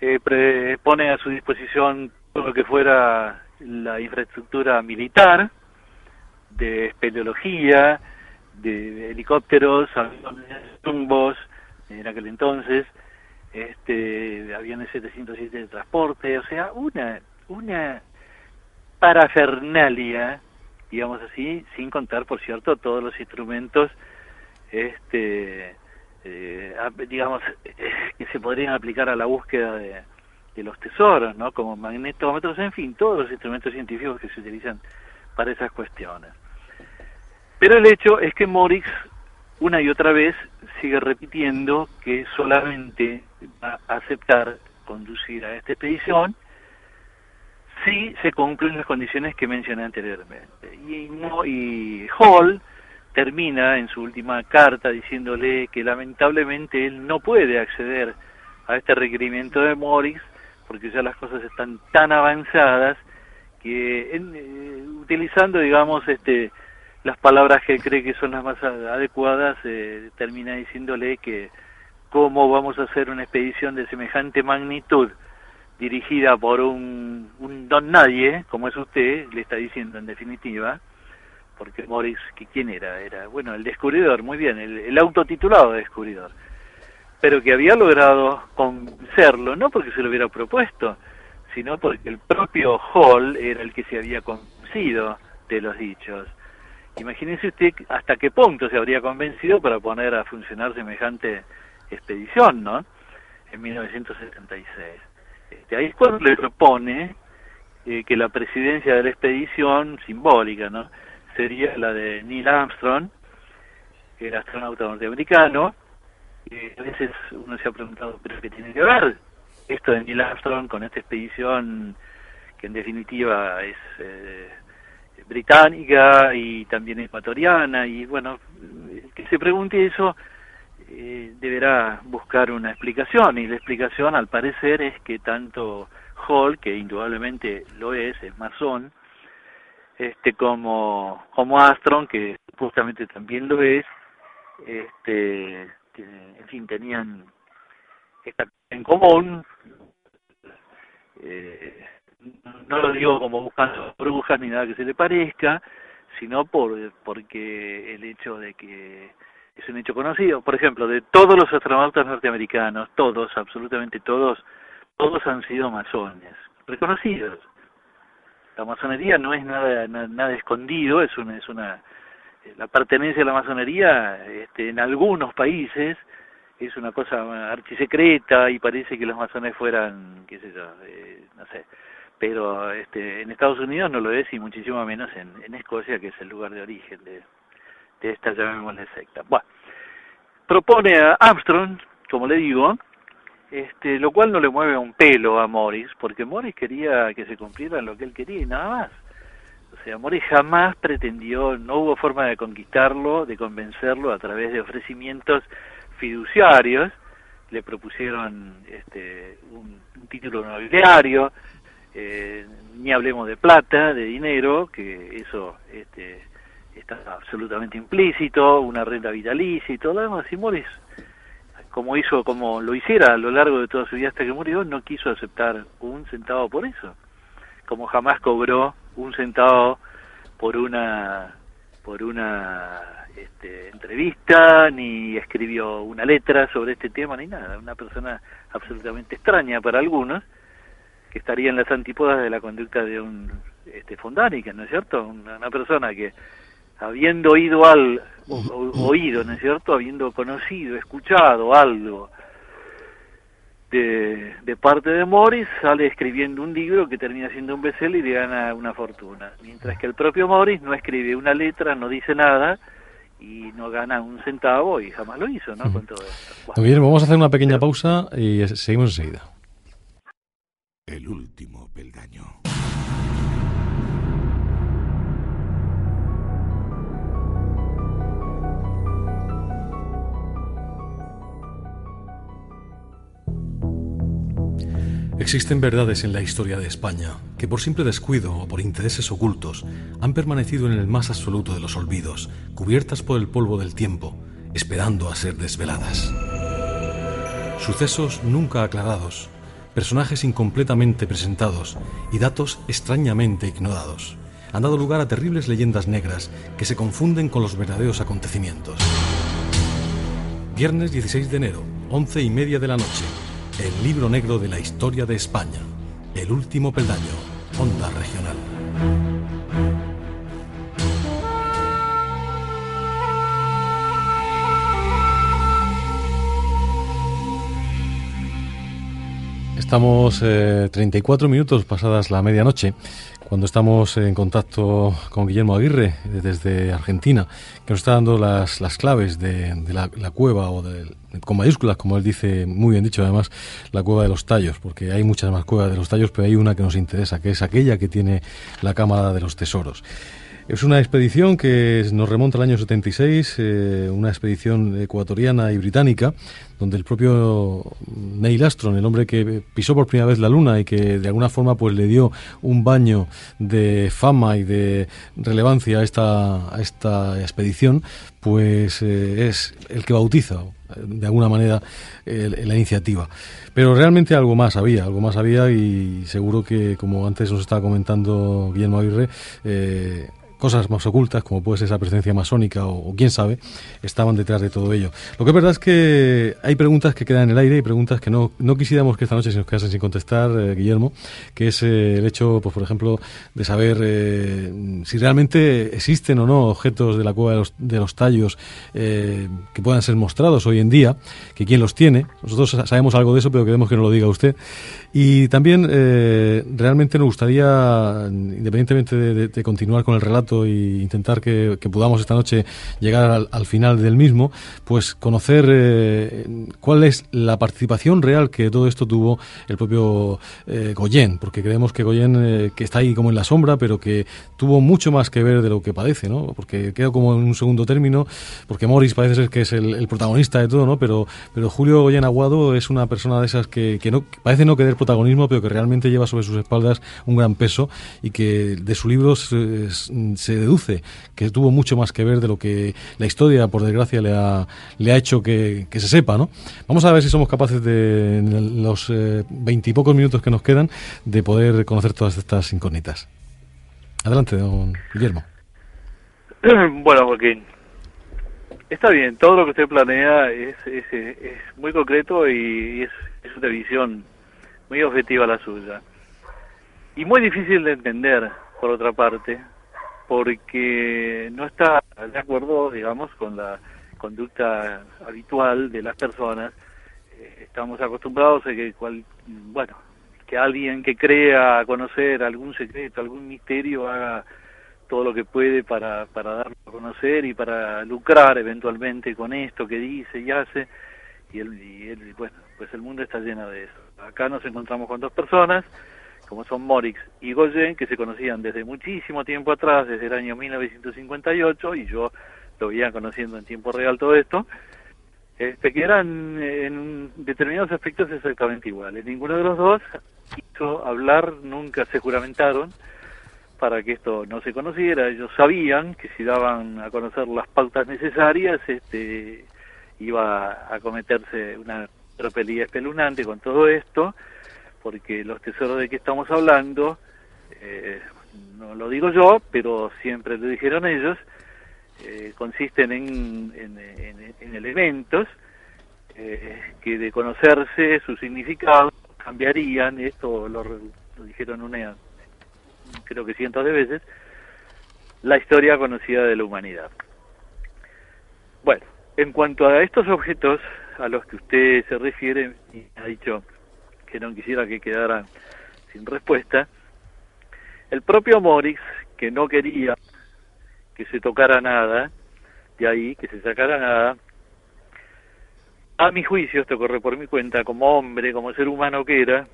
C: Eh, pre- pone a su disposición todo lo que fuera la infraestructura militar, de espeleología, de helicópteros, aviones, tumbos, en aquel entonces, este, aviones 707 de transporte, o sea, una, una parafernalia, digamos así, sin contar, por cierto, todos los instrumentos este, eh, digamos, eh, que se podrían aplicar a la búsqueda de, los tesoros, ¿no? Como magnetómetros, en fin, todos los instrumentos científicos que se utilizan para esas cuestiones. Pero el hecho es que Morix una y otra vez sigue repitiendo que solamente va a aceptar conducir a esta expedición si se cumplen las condiciones que mencioné anteriormente. Y, y Hall termina en su última carta diciéndole que lamentablemente él no puede acceder a este requerimiento de Morris porque ya las cosas están tan avanzadas que en- eh, utilizando digamos este las palabras que cree que son las más adecuadas eh, termina diciéndole que cómo vamos a hacer una expedición de semejante magnitud dirigida por un don nadie, como es usted, le está diciendo en definitiva, porque Morris, que ¿quién era? Era, bueno, el descubridor, muy bien, el, el autotitulado descubridor, pero que había logrado convencerlo, no porque se lo hubiera propuesto, sino porque el propio Hall era el que se había convencido de los dichos. Imagínese usted hasta qué punto se habría convencido para poner a funcionar semejante expedición, ¿no? En 1976. Este, ahí es cuando le propone eh, que la presidencia de la expedición, simbólica, ¿no? Sería la de Neil Armstrong, era astronauta norteamericano. Y a veces uno se ha preguntado, ¿pero qué tiene que ver esto de Neil Armstrong con esta expedición que en definitiva es eh, británica y también ecuatoriana? Y bueno, el que se pregunte eso eh, deberá buscar una explicación y la explicación al parecer es que tanto Hall, que indudablemente lo es, es masón, este como, como Armstrong, que justamente también lo es, este, en fin, tenían esta en común, eh, no lo digo como buscando brujas ni nada que se le parezca, sino por porque el hecho de que es un hecho conocido. Por ejemplo, de todos los astronautas norteamericanos, todos, absolutamente todos, todos han sido masones, reconocidos. La masonería no es nada nada, escondido, es una es una la pertenencia a la masonería este, en algunos países es una cosa archisecreta y parece que los masones fueran, qué sé yo, eh, no sé, pero este, en Estados Unidos no lo es y muchísimo menos en, en Escocia, que es el lugar de origen de, de esta llamémosle secta. Bueno, propone a Armstrong, como le digo, este, lo cual no le mueve un pelo a Morris, porque Morris quería que se cumpliera lo que él quería y nada más. O sea, Morris jamás pretendió, no hubo forma de conquistarlo, de convencerlo a través de ofrecimientos fiduciarios, le propusieron este, un, título nobiliario, eh, ni hablemos de plata, de dinero, que eso este, está absolutamente implícito, una renta vitalicia y todo lo demás, y Morris, como hizo, como lo hiciera a lo largo de toda su vida hasta que murió, no quiso aceptar un centavo por eso, como jamás cobró un centavo por una por una este, entrevista, ni escribió una letra sobre este tema, ni nada. Una persona absolutamente extraña para algunos, que estaría en las antípodas de la conducta de un este, ¿no es cierto? Una persona que, habiendo oído al, o- o- oído, ¿no es cierto? Habiendo conocido, escuchado algo de, de parte de Morris, sale escribiendo un libro que termina siendo un bestseller y gana una fortuna. Mientras que el propio Morris no escribe una letra, no dice nada y no gana un centavo y jamás lo hizo, ¿no? Con todo esto. Bueno.
A: Guillermo, vamos a hacer una pequeña pausa y seguimos enseguida.
B: El último peldaño.
A: Existen verdades en la historia de España que por simple descuido o por intereses ocultos han permanecido en el más absoluto de los olvidos, cubiertas por el polvo del tiempo, esperando a ser desveladas. Sucesos nunca aclarados, personajes incompletamente presentados y datos extrañamente ignorados han dado lugar a terribles leyendas negras que se confunden con los verdaderos acontecimientos. Viernes 16 de enero, once y media de la noche. El libro negro de la historia de España. El último peldaño. Onda Regional. Estamos eh, 34 minutos pasadas la medianoche cuando estamos en contacto con Guillermo Aguirre eh, desde Argentina, que nos está dando las, las claves de, la, la, cueva o de, con mayúsculas, como él dice, muy bien dicho además, la cueva de los tallos, porque hay muchas más cuevas de los tallos, pero hay una que nos interesa, que es aquella que tiene la Cámara de los Tesoros. Es una expedición que nos remonta al año 76, eh, una expedición ecuatoriana y británica, donde el propio Neil Armstrong, el hombre que pisó por primera vez la Luna y que de alguna forma pues le dio un baño de fama y de relevancia a esta, a esta expedición, pues eh, es el que bautiza de alguna manera la iniciativa. Pero realmente algo más había, algo más había y seguro que, como antes nos estaba comentando Guillermo Aguirre, eh, cosas más ocultas, como puede ser esa presencia masónica o, quién sabe, estaban detrás de todo ello. Lo que es verdad es que hay preguntas que quedan en el aire y preguntas que no, no quisiéramos que esta noche se nos quedasen sin contestar, eh, Guillermo, que es eh, el hecho, pues por ejemplo, de saber eh, si realmente existen o no objetos de la cueva de los, de los tallos que puedan ser mostrados hoy en día, que quién los tiene. Nosotros sabemos algo de eso, pero queremos que nos lo diga usted. Y también eh, realmente nos gustaría, independientemente de, de, continuar con el relato e intentar que, que podamos esta noche llegar al, al, final del mismo, pues conocer eh, cuál es la participación real que todo esto tuvo el propio eh, Goyen, porque creemos que Goyen, eh, que está ahí como en la sombra, pero que tuvo mucho más que ver de lo que padece, ¿no? Porque queda como en un segundo término, porque Morris parece ser que es el, el protagonista de todo, ¿no? Pero, pero Julio Goyen Aguado es una persona de esas que, que no, parece no querer protagonismo, pero que realmente lleva sobre sus espaldas un gran peso y que de su libro se, se, deduce que tuvo mucho más que ver de lo que la historia, por desgracia, le ha, le ha hecho que, que se sepa, ¿no? Vamos a ver si somos capaces de, en los veintipocos eh, minutos que nos quedan, de poder conocer todas estas incógnitas. Adelante, don Guillermo.
C: Bueno, Joaquín, está bien, todo lo que usted planea es, es, es muy concreto y es, es una visión muy objetiva la suya. Y muy difícil de entender, por otra parte, porque no está de acuerdo, digamos, con la conducta habitual de las personas. Eh, estamos acostumbrados a que, cual, bueno, que alguien que crea conocer algún secreto, algún misterio, haga todo lo que puede para, para darlo a conocer y para lucrar eventualmente con esto que dice y hace. Y, él, y, él, bueno, pues el mundo está lleno de eso. Acá nos encontramos con dos personas, como son Morix y Goyen, que se conocían desde muchísimo tiempo atrás, desde el año 1958, y yo lo veía conociendo en tiempo real todo esto, este, que eran en determinados aspectos exactamente iguales. Ninguno de los dos quiso hablar, nunca se juramentaron para que esto no se conociera. Ellos sabían que si daban a conocer las pautas necesarias, este iba a cometerse una tropelía espeluznante con todo esto, porque los tesoros de que estamos hablando, eh, no lo digo yo, pero siempre lo dijeron ellos, eh, consisten en, en, en, en elementos eh, que de conocerse su significado cambiarían, esto lo, lo dijeron una, creo que cientos de veces, la historia conocida de la humanidad. Bueno, en cuanto a estos objetos a los que usted se refiere, y ha dicho que no quisiera que quedara sin respuesta, el propio Morix, que no quería que se tocara nada, de ahí, que se sacara nada, a mi juicio, esto corre por mi cuenta, como hombre, como ser humano que era,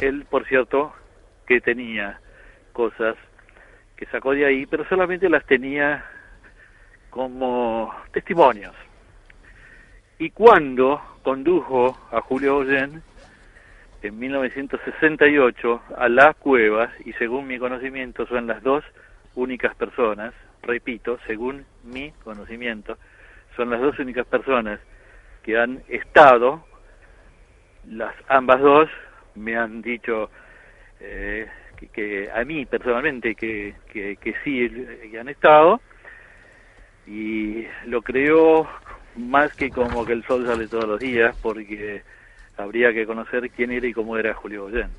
C: él, por cierto, que tenía cosas que sacó de ahí, pero solamente las tenía como testimonios. Y cuando condujo a Julio Ollén en 1968 a las cuevas, y según mi conocimiento son las dos únicas personas, repito, según mi conocimiento, son las dos únicas personas que han estado, las ambas dos me han dicho eh, que, que, a mí personalmente que, que, que sí que han estado, y lo creo más que como que el sol sale todos los días, porque habría que conocer quién era y cómo era Julio Boyen.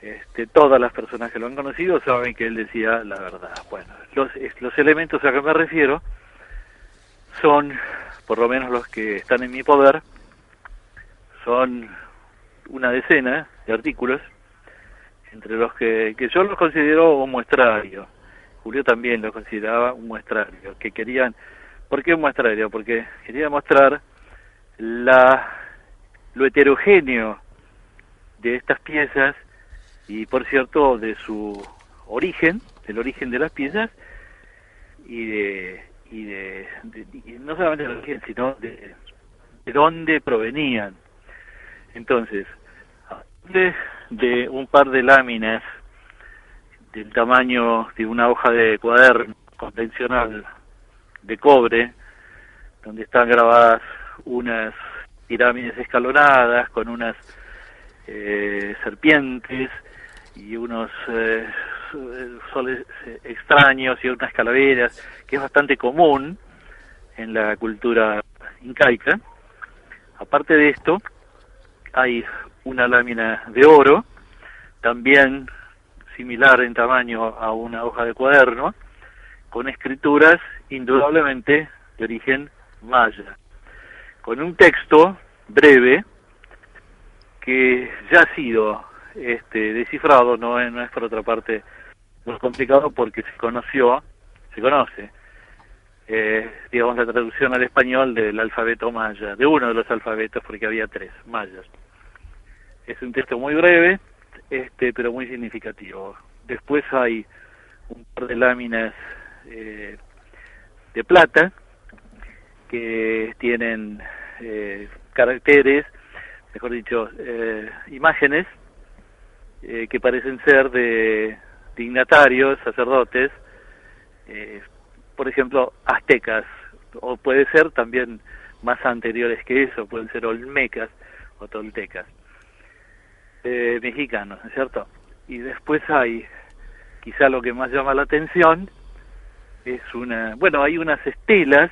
C: Este, todas las personas que lo han conocido saben que él decía la verdad. Bueno, los, los elementos a que me refiero son, por lo menos los que están en mi poder, son una decena de artículos, entre los que, que yo los considero un muestrario. Julio también lo consideraba un muestrario, que querían, ¿por qué un muestrario? Porque quería mostrar la, lo heterogéneo de estas piezas y por cierto de su origen, del origen de las piezas y de, y de, no solamente del origen, sino de, de dónde provenían. Entonces, de, de un par de láminas del tamaño de una hoja de cuaderno convencional de cobre, donde están grabadas unas pirámides escalonadas con unas eh, serpientes y unos eh, soles eh, extraños y unas calaveras, que es bastante común en la cultura incaica. Aparte de esto, hay una lámina de oro, también similar en tamaño a una hoja de cuaderno, con escrituras indudablemente de origen maya, con un texto breve que ya ha sido este, descifrado, no es, por otra parte muy complicado porque se conoció, se conoce, eh, digamos, la traducción al español del alfabeto maya, de uno de los alfabetos, porque había tres mayas. Es un texto muy breve, este, pero muy significativo. Después hay un par de láminas eh, de plata que tienen eh, caracteres, mejor dicho, eh, imágenes eh, que parecen ser de dignatarios, sacerdotes, eh, por ejemplo, aztecas, o puede ser también más anteriores que eso, pueden ser olmecas o toltecas, eh, mexicanos, ¿no es cierto? Y después hay, quizá lo que más llama la atención, es una, bueno, hay unas estelas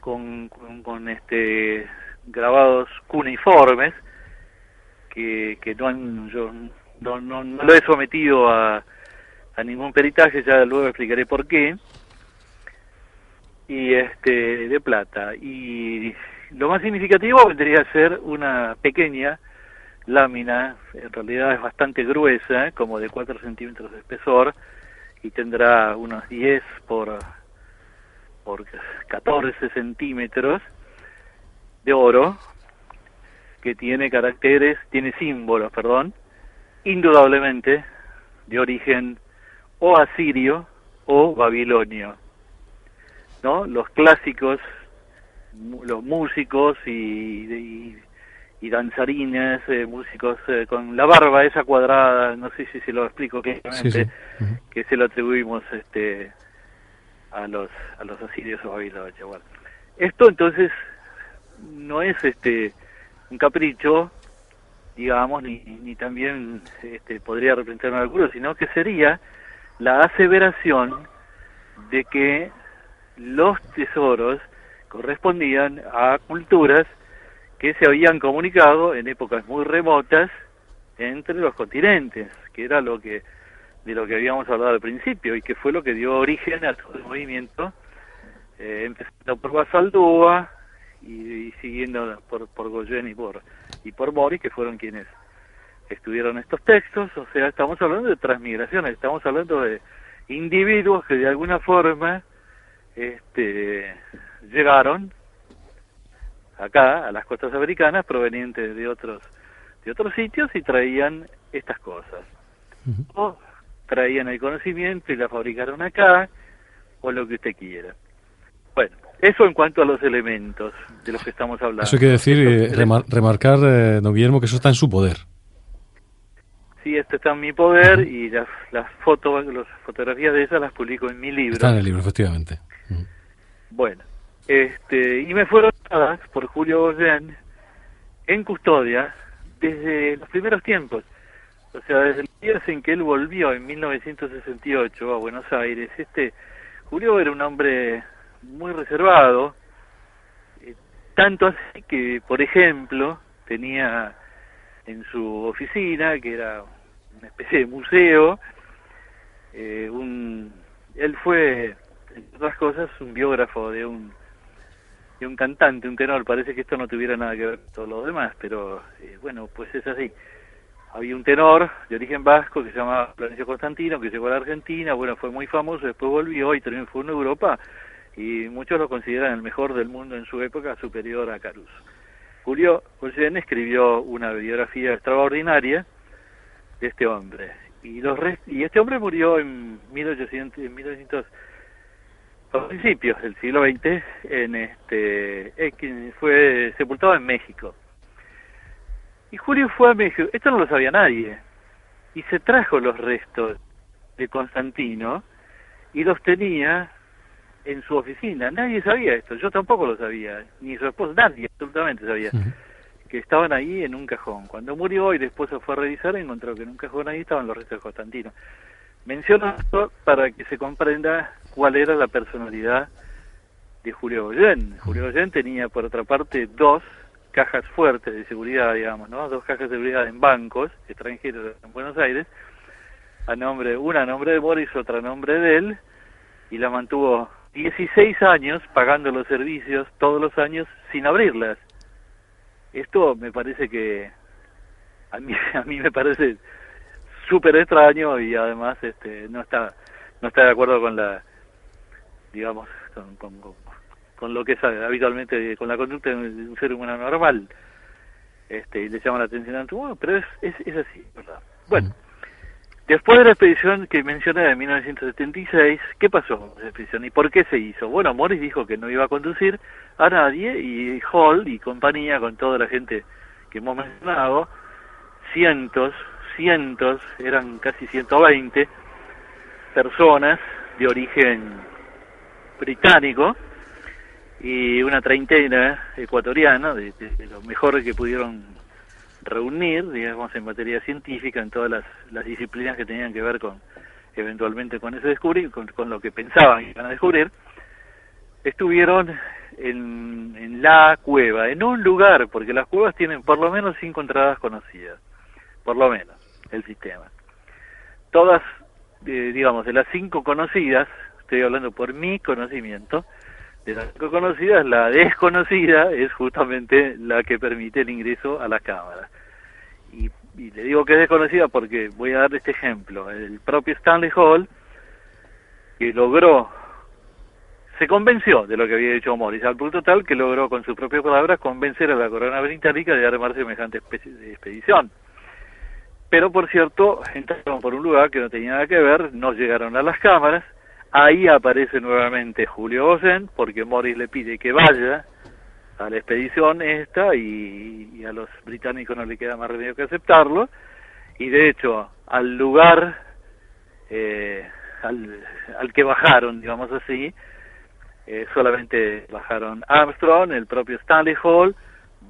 C: con, con, este grabados cuneiformes que, que no han, yo no, no, no lo he sometido a, a ningún peritaje, ya luego explicaré por qué, y este de plata. Y lo más significativo vendría a ser una pequeña lámina, en realidad es bastante gruesa, como de 4 centímetros de espesor, y tendrá unos 10 por, por 14 centímetros de oro, que tiene caracteres, tiene símbolos, perdón, indudablemente de origen o asirio o babilonio. ¿No? Los clásicos, los músicos y, y, y danzarines, eh, músicos eh, con la barba esa cuadrada, no sé si se lo explico claramente,
A: Sí, sí. Ujú.
C: que se lo atribuimos este a los a los asirios o babilonios. Bueno, esto entonces no es este un capricho, digamos, ni, ni también este, podría representar un alguno, sino que sería la aseveración de que los tesoros correspondían a culturas que se habían comunicado en épocas muy remotas entre los continentes, que era lo que de lo que habíamos hablado al principio y que fue lo que dio origen a todo el movimiento, eh, empezando por Basaldúa y, siguiendo por, por Goyen y por, y por Boris, que fueron quienes estudiaron estos textos, o sea, estamos hablando de transmigraciones, estamos hablando de individuos que de alguna forma este, llegaron acá a las costas americanas provenientes de otros de otros sitios y traían estas cosas o traían el conocimiento y la fabricaron acá o lo que usted quiera bueno eso en cuanto a los elementos de los que estamos hablando
A: Eso quiere decir, eh, remar- remarcar, eh, don Guillermo, que eso está en su poder.
C: Sí, esto está en mi poder y las, las fotos, las fotografías de esas las publico en mi libro.
A: Está en el libro, efectivamente.
C: Bueno, este, y me fueron dadas por Julio Goyen en custodia desde los primeros tiempos. O sea, desde los días en que él volvió en 1968 a Buenos Aires, este Julio era un hombre muy reservado, eh, tanto así que, por ejemplo, tenía en su oficina, que era una especie de museo, eh, un, él fue, entre otras cosas, un biógrafo de un y un cantante, un tenor. Parece que esto no tuviera nada que ver con todo lo demás, pero eh, bueno, pues es así. Había un tenor de origen vasco que se llamaba Florencio Constantino, que llegó a la Argentina, bueno, fue muy famoso, después volvió y triunfó en Europa, y muchos lo consideran el mejor del mundo en su época, superior a Caruso. Julio Goyen escribió una biografía extraordinaria de este hombre, y los y este hombre murió en 1800, en 1900 a principios del siglo XX en este fue sepultado en México y Julio fue a México esto no lo sabía nadie y se trajo los restos de Constantino y los tenía en su oficina nadie sabía esto yo tampoco lo sabía ni su esposa nadie absolutamente sabía que estaban ahí en un cajón. Cuando murió y después se fue a revisar, encontró que en un cajón ahí estaban los restos de Constantino. Menciono esto para que se comprenda cuál era la personalidad de Julio Goyen. Julio Goyen tenía, por otra parte, dos cajas fuertes de seguridad, digamos, ¿no? Dos cajas de seguridad en bancos extranjeros en Buenos Aires, a nombre, una a nombre de Boris, otra a nombre de él, y la mantuvo 16 años pagando los servicios todos los años sin abrirlas. Esto me parece que a mí a mí me parece súper extraño y además este no está no está de acuerdo con la digamos con, con, con, con lo que es habitualmente con la conducta de un ser humano normal. Este y le llama la atención a bueno, pero es, es, es así verdad bueno Después de la expedición que mencioné de 1976, ¿qué pasó con esa expedición y por qué se hizo? Bueno, Morris dijo que no iba a conducir a nadie y Hall y compañía, con toda la gente que hemos mencionado, cientos, cientos, eran casi 120 personas de origen británico y una treintena ecuatoriana, de, de, de lo mejor que pudieron reunir, digamos, en materia científica, en todas las, disciplinas que tenían que ver con, eventualmente, con ese descubrir, con, con lo que pensaban que iban a descubrir, estuvieron en, en la cueva, en un lugar, porque las cuevas tienen por lo menos cinco entradas conocidas, por lo menos, el sistema. Todas, eh, digamos, de las cinco conocidas, estoy hablando por mi conocimiento, de las cinco conocidas, la desconocida es justamente la que permite el ingreso a la cámara. Y, y le digo que es desconocida porque voy a dar este ejemplo. El propio Stanley Hall, que logró, se convenció de lo que había dicho Morris, al punto tal que logró con sus propias palabras convencer a la corona británica de armar semejante expedición. Pero por cierto, entraron por un lugar que no tenía nada que ver, no llegaron a las cámaras, Ahí aparece nuevamente Julio Gosen, porque Morris le pide que vaya a la expedición esta y, y, a los británicos no le queda más remedio que aceptarlo. Y de hecho, al lugar eh, al, al, que bajaron, digamos así, eh, solamente bajaron Armstrong, el propio Stanley Hall,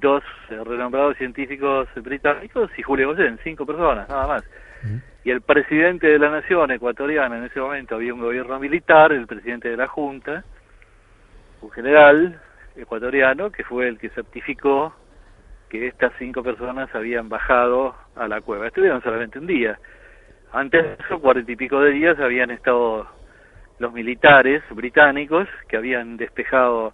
C: dos renombrados científicos británicos y Julio Gosen, cinco personas, nada más. Uh -huh y el presidente de la nación ecuatoriana en ese momento había un gobierno militar, el presidente de la Junta, un general ecuatoriano que fue el que certificó que estas cinco personas habían bajado a la cueva. Estuvieron solamente un día. Antes de eso, cuarenta y pico de días, habían estado los militares británicos que habían despejado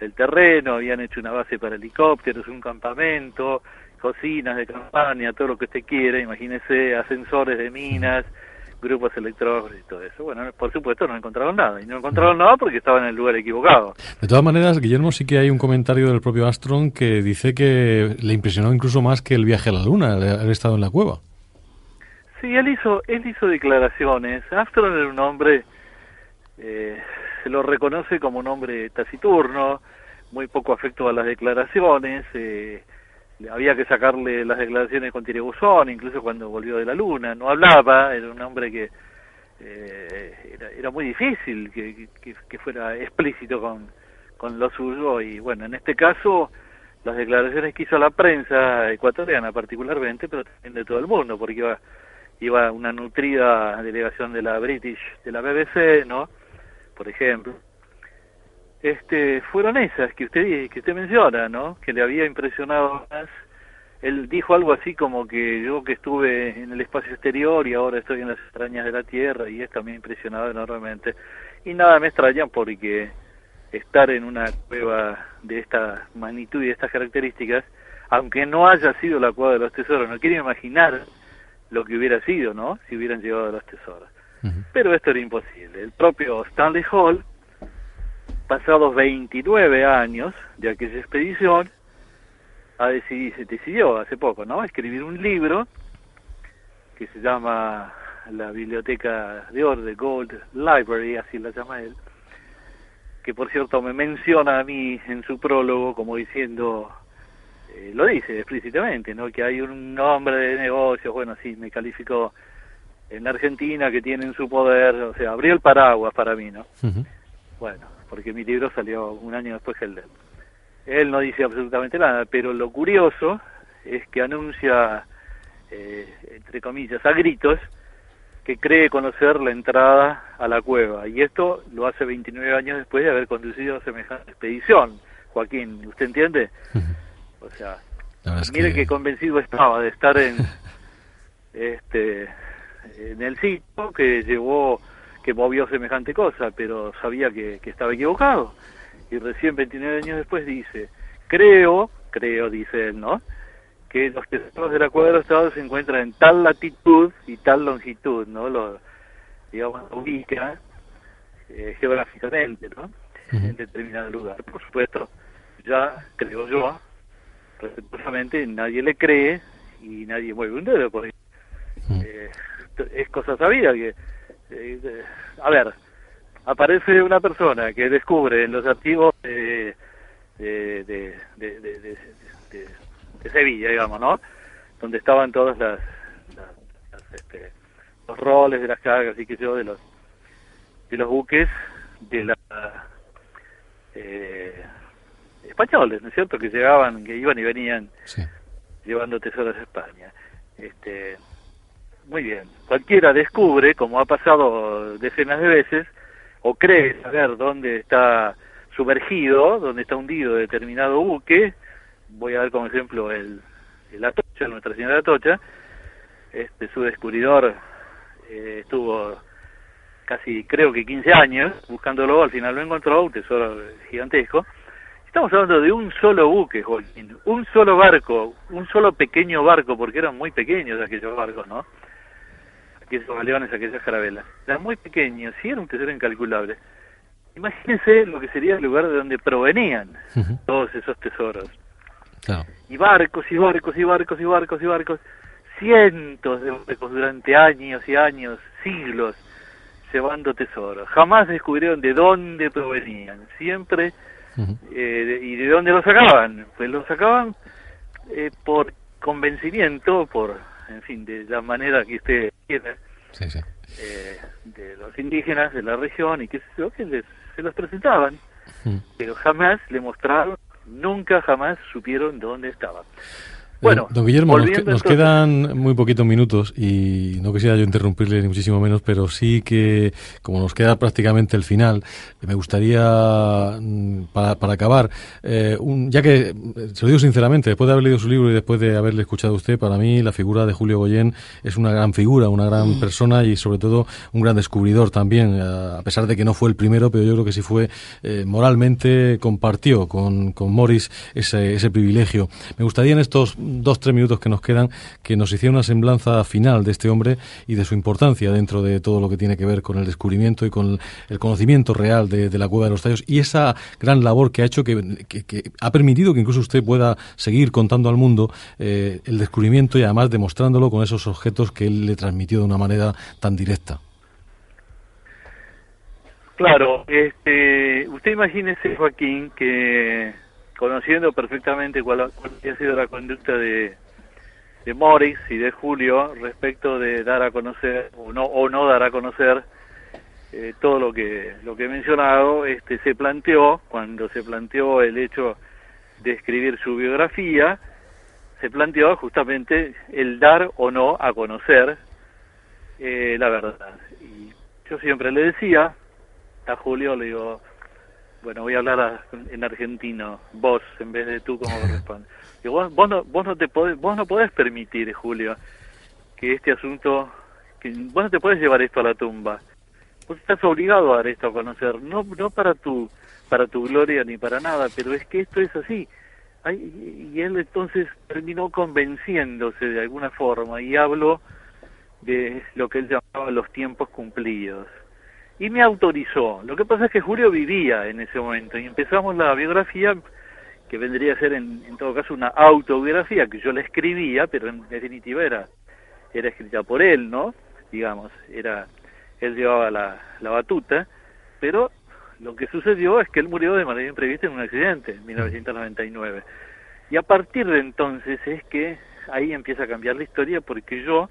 C: el terreno, habían hecho una base para helicópteros, un campamento, cocinas de campaña, todo lo que usted quiera, imagínese ascensores de minas, grupos electrónicos y todo eso. Bueno, por supuesto no encontraron nada, y no encontraron nada porque estaban en el lugar equivocado.
A: De todas maneras, Guillermo, sí que hay un comentario del propio Armstrong que dice que le impresionó incluso más que el viaje a la Luna, haber estado en la cueva.
C: Sí, él hizo, él hizo declaraciones. Armstrong era un hombre, eh, se lo reconoce como un hombre taciturno, muy poco afecto a las declaraciones, eh, había que sacarle las declaraciones con tirabuzón, incluso cuando volvió de la luna, no hablaba, era un hombre que eh, era, era, muy difícil que, que, que, fuera explícito con, con lo suyo y bueno, en este caso las declaraciones que hizo la prensa ecuatoriana particularmente, pero también de todo el mundo, porque iba, iba una nutrida delegación de la British, de la BBC, ¿no? Por ejemplo, este fueron esas que usted que usted menciona, ¿no? Que le había impresionado más. Él dijo algo así como que yo que estuve en el espacio exterior y ahora estoy en las extrañas de la Tierra y esto me ha impresionado enormemente. Y nada me extraña porque estar en una cueva de esta magnitud y de estas características, aunque no haya sido la cueva de los tesoros, no quiero imaginar lo que hubiera sido, ¿no? Si hubieran llegado a los tesoros. Pero esto era imposible. El propio Stanley Hall, pasados 29 años de aquella expedición, ha decidido, decidió hace poco, ¿no? Escribir un libro que se llama la Biblioteca de Oro, Gold Library, así la llama él, que por cierto me menciona a mí en su prólogo como diciendo, eh, lo dice explícitamente, ¿no? Que hay un hombre de negocios, bueno, sí, me calificó en Argentina que tiene en su poder, o sea, abrió el paraguas para mí, ¿no? Bueno, porque mi libro salió un año después que el de él. Él no dice absolutamente nada, pero lo curioso es que anuncia, eh, entre comillas, a gritos, que cree conocer la entrada a la cueva. Y esto lo hace 29 años después de haber conducido semejante expedición. Joaquín, ¿usted entiende? O sea, mire
A: que-
C: que convencido estaba de estar en este en el sitio que llevó que movió semejante cosa, pero sabía que, que estaba equivocado. Y recién 29 años después dice, creo, creo, dice él, ¿no? Que los tesoros de la cueva de los estados se encuentran en tal latitud y tal longitud, ¿no? Lo, digamos, lo ubica eh, geográficamente, ¿no? En determinado lugar. Por supuesto, ya creo yo, respetuosamente, nadie le cree y nadie mueve un dedo porque eh, es cosa sabida que eh, a ver aparece una persona que descubre en los archivos de de, de, de, de- de- de- de Sevilla digamos no donde estaban todas las, las- las, este, los roles de las cargas y que yo de los de los buques de la eh, españoles no es cierto que llegaban que iban y venían
A: Sí.
C: llevando tesoros a España. Este, muy bien. Cualquiera descubre, como ha pasado decenas de veces, o cree saber dónde está sumergido, dónde está hundido determinado buque. Voy a dar como ejemplo el, el Atocha, Nuestra Señora Atocha. Este, su descubridor eh, estuvo casi, creo que 15 años buscándolo, al final lo encontró, un tesoro gigantesco. Estamos hablando de un solo buque, un solo barco, un solo pequeño barco, porque eran muy pequeños aquellos barcos, ¿no? Aquellos galeones, aquellas carabelas. Eran muy pequeños, sí era un tesoro incalculable. Imagínense lo que sería el lugar de donde provenían todos esos tesoros.
A: Claro.
C: Y barcos, y barcos, y barcos, y barcos, y barcos. Cientos de barcos durante años y años, siglos, llevando tesoros. Jamás descubrieron de dónde provenían. Siempre eh, ¿Y de dónde lo sacaban? Pues lo sacaban eh, por convencimiento, por, en fin, de la manera que usted quiera,
A: Sí, sí.
C: eh, de los indígenas de la región y que les- se los presentaban,
A: Mm.
C: pero jamás le mostraron, nunca jamás supieron dónde estaban. Bueno,
A: don, Guillermo, nos, quedan muy poquitos minutos y no quisiera yo interrumpirle ni muchísimo menos, pero sí que, como nos queda prácticamente el final, me gustaría, mm, para, para acabar, eh, un, ya que, eh, se lo digo sinceramente, después de haber leído su libro y después de haberle escuchado a usted, para mí la figura de Julio Goyén es una gran figura, una gran persona y sobre todo un gran descubridor también, eh, a pesar de que no fue el primero, pero yo creo que sí fue eh, moralmente compartió con, con Morris ese, ese privilegio. Me gustaría en estos dos, tres minutos que nos quedan que nos hiciera una semblanza final de este hombre y de su importancia dentro de todo lo que tiene que ver con el descubrimiento y con el conocimiento real de, la cueva de los tallos y esa gran labor que ha hecho que, que- que ha permitido que incluso usted pueda seguir contando al mundo eh, el descubrimiento y además demostrándolo con esos objetos que él le transmitió de una manera tan directa.
C: Claro, este, usted imagínese, Joaquín, que conociendo perfectamente cuál, cuál ha sido la conducta de, de Morris y de Julio respecto de dar a conocer o no, o no dar a conocer eh, todo lo que, lo que he mencionado, este, se planteó, cuando se planteó el hecho de escribir su biografía, se planteó justamente el dar o no a conocer eh, la verdad. Y yo siempre le decía a Julio, le digo, bueno, voy a hablar a- en argentino, vos, en vez de tú como corresponde. Digo, vos, vos no, vos no te podés, vos no podés permitir, Julio, que este asunto, que vos no te podés llevar esto a la tumba. Vos estás obligado a dar esto a conocer, no, no para tu para tu gloria ni para nada, pero es que esto es así. Ay, y él entonces terminó convenciéndose de alguna forma y habló de lo que él llamaba los tiempos cumplidos. Y me autorizó. Lo que pasa es que Julio vivía en ese momento y empezamos la biografía que vendría a ser en, en todo caso una autobiografía que yo la escribía, pero en definitiva era, era escrita por él, ¿no? Digamos, era él llevaba la, la batuta, pero lo que sucedió es que él murió de manera imprevista en un accidente en 1999. Y a partir de entonces es que ahí empieza a cambiar la historia porque yo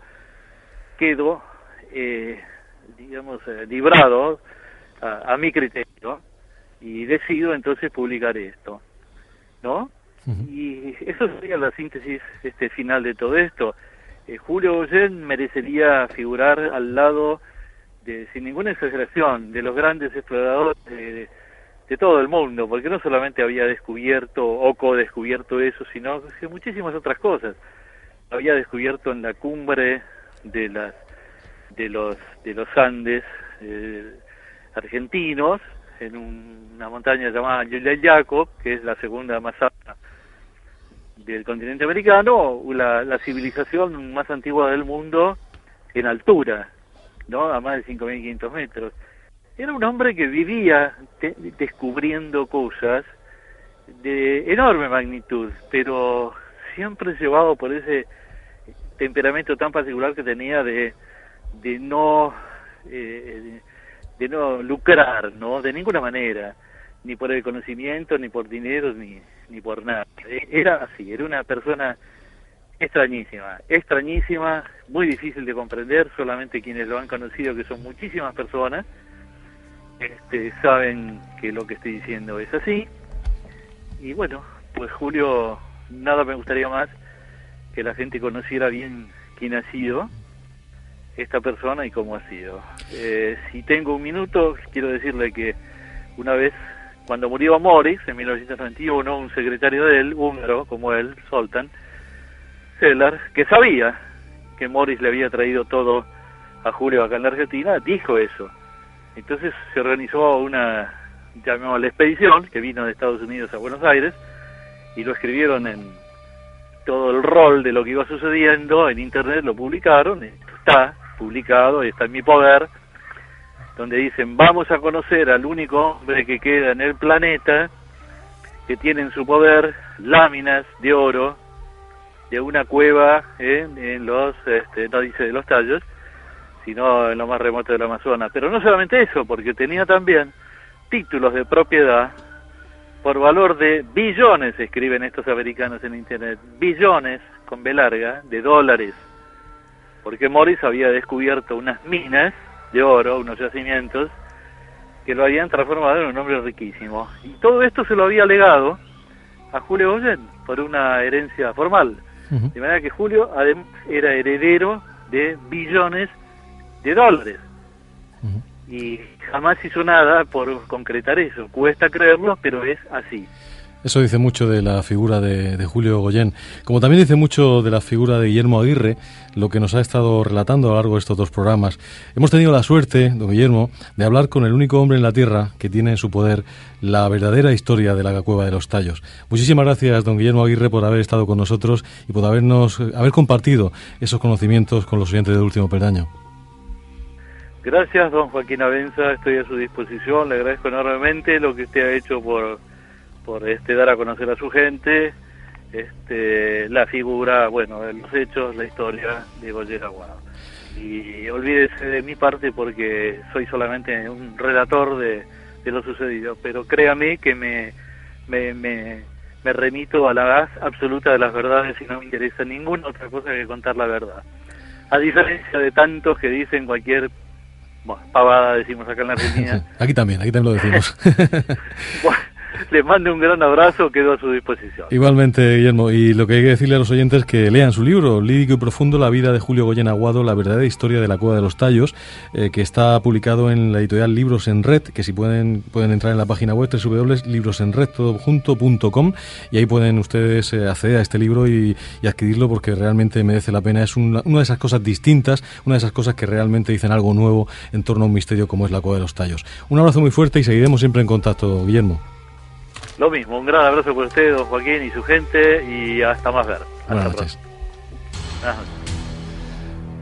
C: quedo, eh, digamos, eh, librado a, a mi criterio y decido entonces publicar esto. ¿no? Y eso sería la síntesis este final de todo esto. Eh, Julio Goyen merecería figurar al lado, de, sin ninguna exageración, de los grandes exploradores de, de todo el mundo, porque no solamente había descubierto o co-descubierto eso, sino que muchísimas otras cosas. Había descubierto en la cumbre de las de los de los Andes eh, argentinos en una montaña llamada Yaco, que es la segunda más alta del continente americano, la, la civilización más antigua del mundo en altura, ¿no? A más de 5.500 metros. Era un hombre que vivía te, descubriendo cosas de enorme magnitud, pero siempre llevado por ese temperamento tan particular que tenía de, de no eh, de no lucrar, ¿no? De ninguna manera, ni por el conocimiento, ni por dinero, ni, ni por nada. Era así, era una persona extrañísima, extrañísima, muy difícil de comprender, solamente quienes lo han conocido, que son muchísimas personas, este, saben que lo que estoy diciendo es así. Y bueno, pues Julio, nada me gustaría más que la gente conociera bien quién ha sido esta persona y cómo ha sido. Eh, si tengo un minuto, quiero decirle que una vez, cuando murió Morris, en 1991, un secretario de él, húngaro como él, Soltan, Sellar, que sabía que Morris le había traído todo a Julio acá en la Argentina, dijo eso. Entonces se organizó una, llamémosla expedición, que vino de Estados Unidos a Buenos Aires, y lo escribieron en todo el rol de lo que iba sucediendo en internet, lo publicaron, está publicado, y está en mi poder, donde dicen, vamos a conocer al único hombre que queda en el planeta que tiene en su poder láminas de oro de una cueva en los, este, no dice de los tallos, sino en lo más remoto del Amazonas. Pero no solamente eso, porque tenía también títulos de propiedad por valor de billones, escriben estos americanos en Internet, billones, con B larga, de dólares porque Morris había descubierto unas minas de oro, unos yacimientos, que lo habían transformado en un hombre riquísimo. Y todo esto se lo había legado a Julio Goyen por una herencia formal. De manera que Julio además era heredero de billones de dólares. Y jamás hizo nada por concretar eso. Cuesta creerlo, pero es así.
A: Eso dice mucho de la figura de, Julio Goyen, como también dice mucho de la figura de Guillermo Aguirre, lo que nos ha estado relatando a lo largo de estos dos programas. Hemos tenido la suerte, don Guillermo, de hablar con el único hombre en la Tierra que tiene en su poder la verdadera historia de la Cueva de los Tallos. Muchísimas gracias, don Guillermo Aguirre, por haber estado con nosotros y por habernos haber compartido esos conocimientos con los oyentes del último peldaño.
C: Gracias, don Joaquín Avenza, estoy a su disposición, le agradezco enormemente lo que usted ha hecho por por este dar a conocer a su gente este la figura, bueno, los hechos, la historia de Goyer Aguado. Y olvídese de mi parte porque soy solamente un relator de, de lo sucedido, pero créame que me, me, me, me remito a la gas absoluta de las verdades y no me interesa ninguna otra cosa que contar la verdad. A diferencia de tantos que dicen cualquier bueno, pavada, decimos acá en la Argentina.
A: aquí también, aquí también lo decimos.
C: bueno, les mande un gran abrazo, quedo a su disposición.
A: Igualmente, Guillermo, y lo que hay que decirle a los oyentes es que lean su libro, Lírico y Profundo, La vida de Julio Goyen Aguado, la verdadera historia de la Cueva de los Tallos, eh, que está publicado en la editorial Libros en Red, que si pueden pueden entrar en la página web www.librosenredtodojunto.com y ahí pueden ustedes eh, acceder a este libro y, y adquirirlo porque realmente merece la pena. Es una, una de esas cosas distintas, una de esas cosas que realmente dicen algo nuevo en torno a un misterio como es la Cueva de los Tallos. Un abrazo muy fuerte y seguiremos siempre en contacto, Guillermo.
C: Lo mismo, un gran abrazo por usted, don Joaquín y su gente, y hasta más ver. Hasta
A: Buenas noches.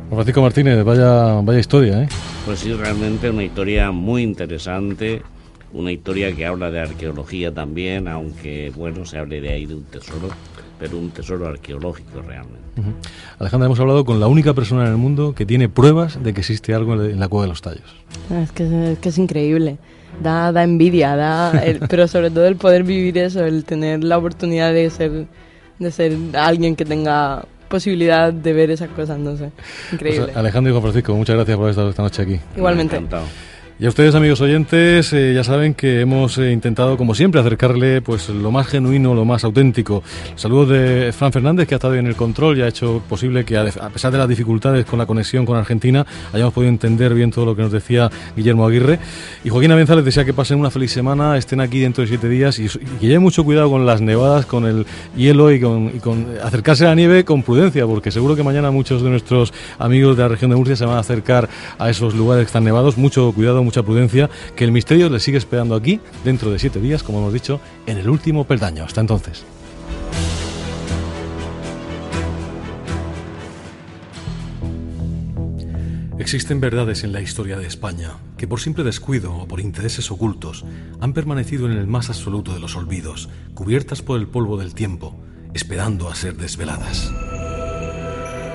A: Francisco Martínez, vaya, vaya historia, ¿eh?
D: Pues sí, realmente una historia muy interesante, una historia que habla de arqueología también, aunque bueno, se hable de ahí de un tesoro, pero un tesoro arqueológico realmente.
A: Ujú. Alejandra, hemos hablado con la única persona en el mundo que tiene pruebas de que existe algo en la- en la Cueva de los Tallos.
E: Ah, Es que, es que es increíble. Da, da envidia, da, el- pero sobre todo el poder vivir eso, el tener la oportunidad de ser, de ser alguien que tenga posibilidad de ver esas cosas, no sé. Increíble.
A: Pues, Alejandro y Juan Francisco, muchas gracias por estar esta noche aquí.
E: Igualmente.
D: Encantado.
A: Y a ustedes, amigos oyentes, eh, ya saben que hemos eh, intentado, como siempre, acercarle pues lo más genuino, lo más auténtico. Saludos de Fran Fernández, que ha estado en el control y ha hecho posible que, a pesar de las dificultades con la conexión con Argentina, hayamos podido entender bien todo lo que nos decía Guillermo Aguirre. Y Joaquín Avenza les desea que pasen una feliz semana, estén aquí dentro de siete días y, y que lleven mucho cuidado con las nevadas, con el hielo y con, y con acercarse a la nieve con prudencia, porque seguro que mañana muchos de nuestros amigos de la región de Murcia se van a acercar a esos lugares están nevados. Mucho cuidado, mucha prudencia, que el misterio les sigue esperando aquí dentro de siete días, como hemos dicho, en el último peldaño. Hasta entonces. Existen verdades en la historia de España que por simple descuido o por intereses ocultos han permanecido en el más absoluto de los olvidos, cubiertas por el polvo del tiempo, esperando a ser desveladas.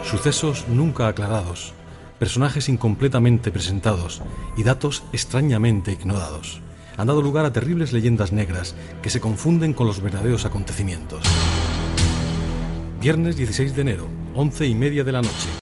A: Sucesos nunca aclarados, personajes incompletamente presentados y datos extrañamente ignorados han dado lugar a terribles leyendas negras que se confunden con los verdaderos acontecimientos. Viernes 16 de enero, once y media de la noche.